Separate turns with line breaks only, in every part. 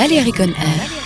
Valérie Conner.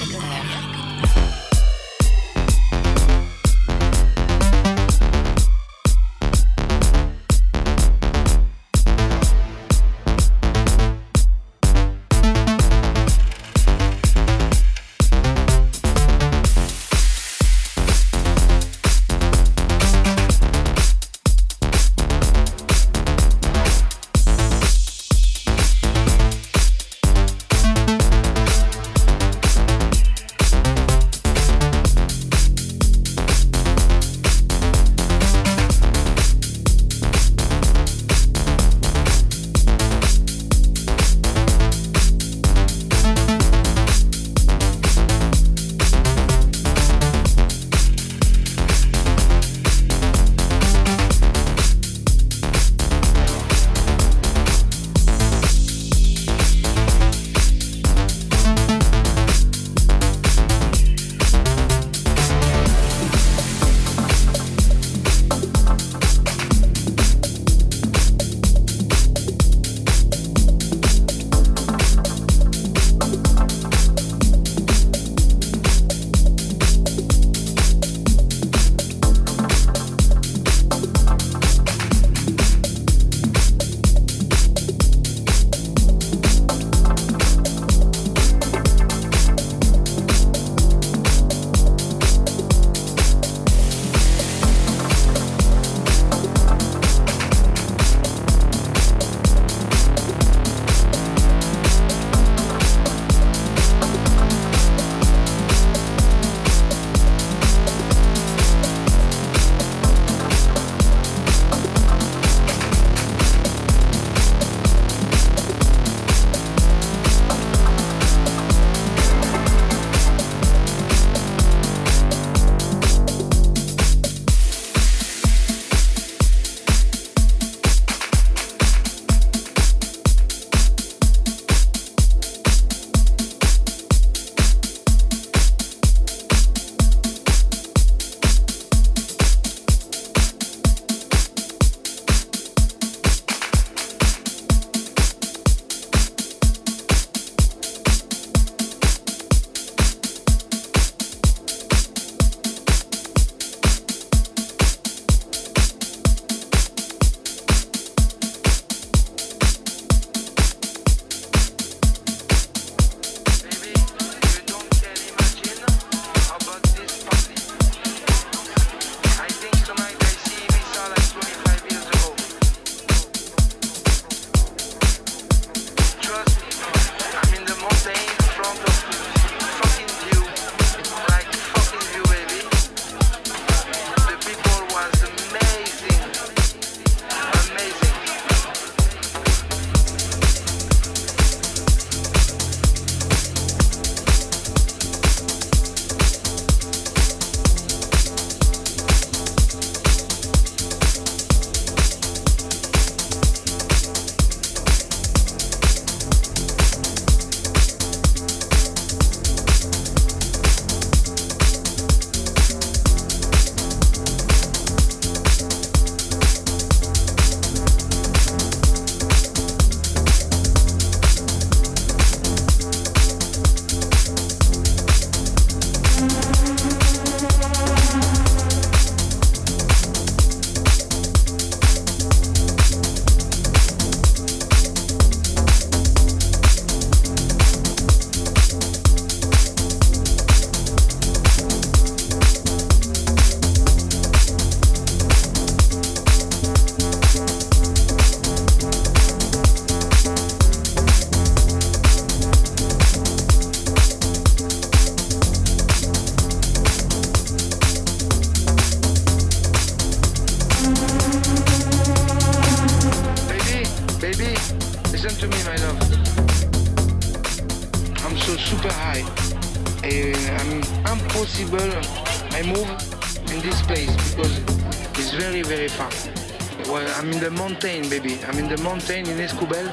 Mountain in Escobel,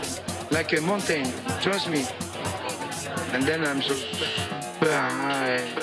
like a mountain. Trust me. And then I'm so
ah,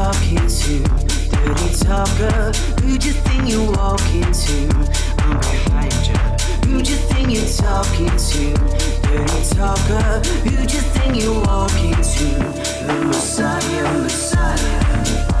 talking to? Dirty talker, who do you think you're walking to? I'm behind you. Who do you think you're talking to? Dirty talker, who do you think you're walking to?
The Messiah, Messiah.